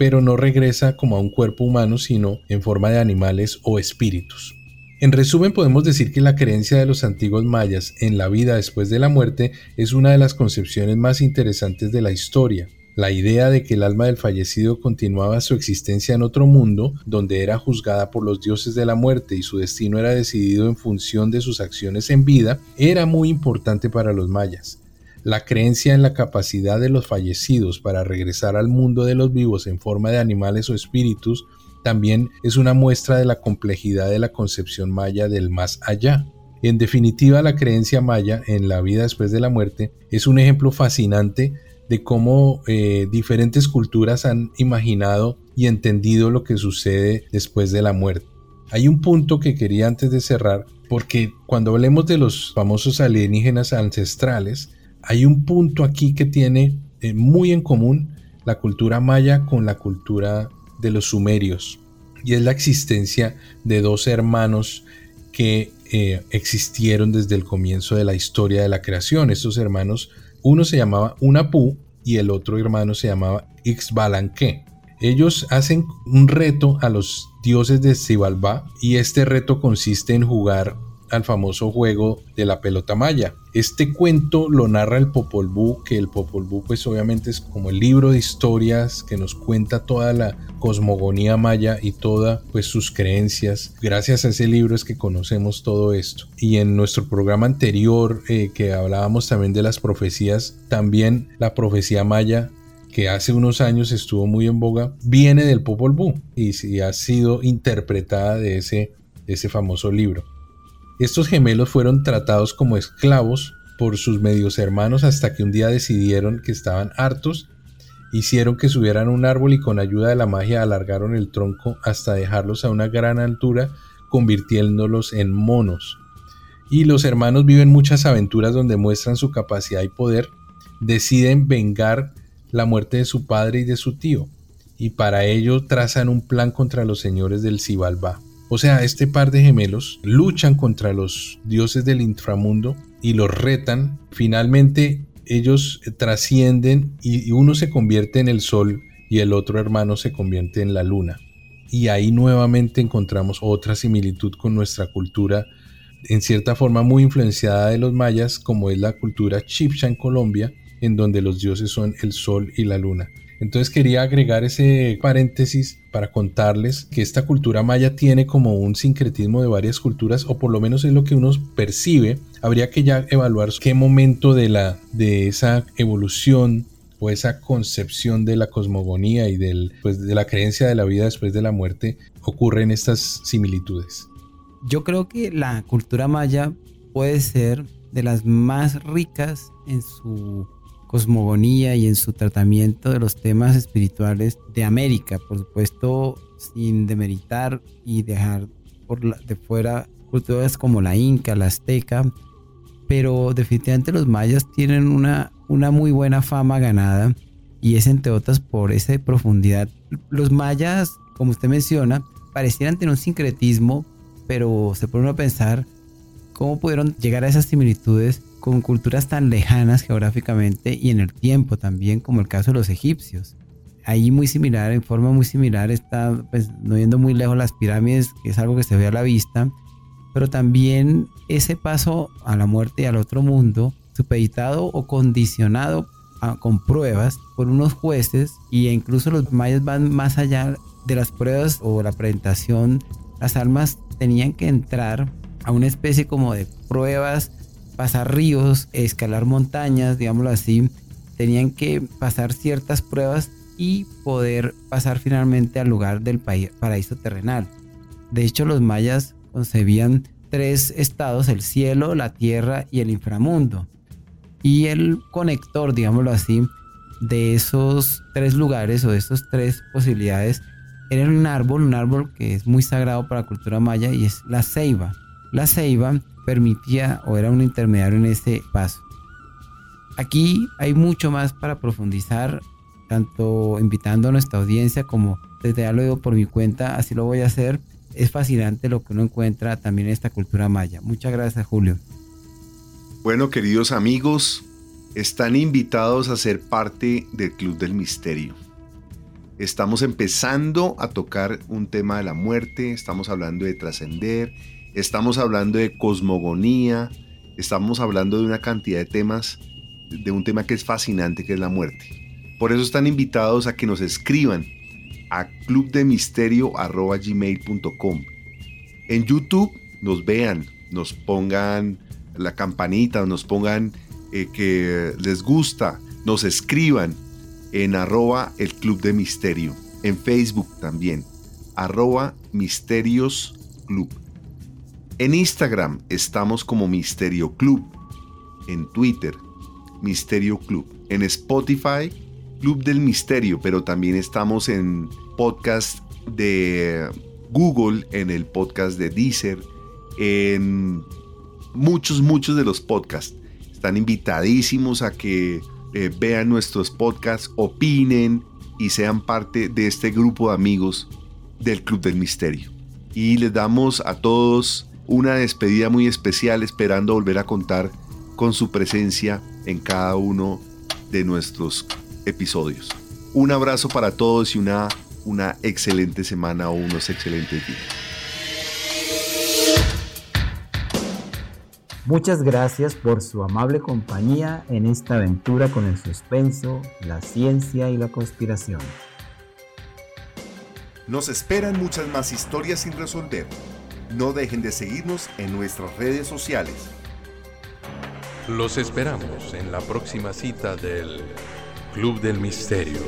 pero no regresa como a un cuerpo humano, sino en forma de animales o espíritus. En resumen, podemos decir que la creencia de los antiguos mayas en la vida después de la muerte es una de las concepciones más interesantes de la historia. La idea de que el alma del fallecido continuaba su existencia en otro mundo, donde era juzgada por los dioses de la muerte y su destino era decidido en función de sus acciones en vida, era muy importante para los mayas. La creencia en la capacidad de los fallecidos para regresar al mundo de los vivos en forma de animales o espíritus también es una muestra de la complejidad de la concepción maya del más allá. En definitiva, la creencia maya en la vida después de la muerte es un ejemplo fascinante de cómo eh, diferentes culturas han imaginado y entendido lo que sucede después de la muerte. Hay un punto que quería antes de cerrar, porque cuando hablemos de los famosos alienígenas ancestrales, hay un punto aquí que tiene eh, muy en común la cultura maya con la cultura de los sumerios, y es la existencia de dos hermanos que eh, existieron desde el comienzo de la historia de la creación. Estos hermanos, uno se llamaba Unapu y el otro hermano se llamaba Ixbalanque. Ellos hacen un reto a los dioses de Xibalbá y este reto consiste en jugar al famoso juego de la pelota maya. Este cuento lo narra el Popol Vuh, que el Popol Vuh pues obviamente es como el libro de historias que nos cuenta toda la cosmogonía maya y todas pues sus creencias. Gracias a ese libro es que conocemos todo esto. Y en nuestro programa anterior eh, que hablábamos también de las profecías, también la profecía maya que hace unos años estuvo muy en boga, viene del Popol Vuh y, ha sido interpretada de ese, de ese famoso libro. Estos gemelos fueron tratados como esclavos por sus medios hermanos hasta que un día decidieron que estaban hartos, hicieron que subieran un árbol y con ayuda de la magia alargaron el tronco hasta dejarlos a una gran altura, convirtiéndolos en monos. Y los hermanos viven muchas aventuras donde muestran su capacidad y poder, deciden vengar la muerte de su padre y de su tío, y para ello trazan un plan contra los señores del Cibalbá. O sea, este par de gemelos luchan contra los dioses del inframundo y los retan. Finalmente ellos trascienden y uno se convierte en el sol y el otro hermano se convierte en la luna. Y ahí nuevamente encontramos otra similitud con nuestra cultura, en cierta forma muy influenciada de los mayas, como es la cultura chipcha en Colombia, en donde los dioses son el sol y la luna. Entonces quería agregar ese paréntesis para contarles que esta cultura maya tiene como un sincretismo de varias culturas, o por lo menos es lo que uno percibe. Habría que ya evaluar qué momento de, la, de esa evolución o esa concepción de la cosmogonía y del, pues, de la creencia de la vida después de la muerte ocurren estas similitudes. Yo creo que la cultura maya puede ser de las más ricas en su cosmogonía y en su tratamiento de los temas espirituales de América, por supuesto sin demeritar y dejar por de fuera culturas como la inca, la azteca, pero definitivamente los mayas tienen una, una muy buena fama ganada y es entre otras por esa profundidad. Los mayas, como usted menciona, parecieran tener un sincretismo, pero se pone a pensar cómo pudieron llegar a esas similitudes con culturas tan lejanas geográficamente y en el tiempo también, como el caso de los egipcios. Ahí muy similar, en forma muy similar, está pues, no yendo muy lejos las pirámides, que es algo que se ve a la vista, pero también ese paso a la muerte y al otro mundo, supeditado o condicionado con pruebas por unos jueces, y incluso los mayas van más allá de las pruebas o la presentación, las almas tenían que entrar a una especie como de pruebas pasar ríos, escalar montañas, digámoslo así, tenían que pasar ciertas pruebas y poder pasar finalmente al lugar del paraíso terrenal. De hecho, los mayas concebían tres estados, el cielo, la tierra y el inframundo. Y el conector, digámoslo así, de esos tres lugares o de esas tres posibilidades era un árbol, un árbol que es muy sagrado para la cultura maya y es la ceiba. La ceiba permitía o era un intermediario en ese paso. Aquí hay mucho más para profundizar, tanto invitando a nuestra audiencia como desde ya lo digo por mi cuenta, así lo voy a hacer. Es fascinante lo que uno encuentra también en esta cultura maya. Muchas gracias, Julio. Bueno, queridos amigos, están invitados a ser parte del Club del Misterio. Estamos empezando a tocar un tema de la muerte, estamos hablando de trascender, Estamos hablando de cosmogonía, estamos hablando de una cantidad de temas, de un tema que es fascinante, que es la muerte. Por eso están invitados a que nos escriban a clubdemisterio.gmail.com. En YouTube nos vean, nos pongan la campanita, nos pongan eh, que les gusta, nos escriban en arroba el Club de Misterio. En Facebook también, arroba Misterios Club. En Instagram estamos como Misterio Club. En Twitter, Misterio Club. En Spotify, Club del Misterio, pero también estamos en podcast de Google, en el podcast de Deezer, en muchos, muchos de los podcasts. Están invitadísimos a que eh, vean nuestros podcasts, opinen y sean parte de este grupo de amigos del Club del Misterio. Y les damos a todos una despedida muy especial esperando volver a contar con su presencia en cada uno de nuestros episodios. Un abrazo para todos y una, una excelente semana o unos excelentes días. Muchas gracias por su amable compañía en esta aventura con el suspenso, la ciencia y la conspiración. Nos esperan muchas más historias sin resolver. No dejen de seguirnos en nuestras redes sociales. Los esperamos en la próxima cita del Club del Misterio.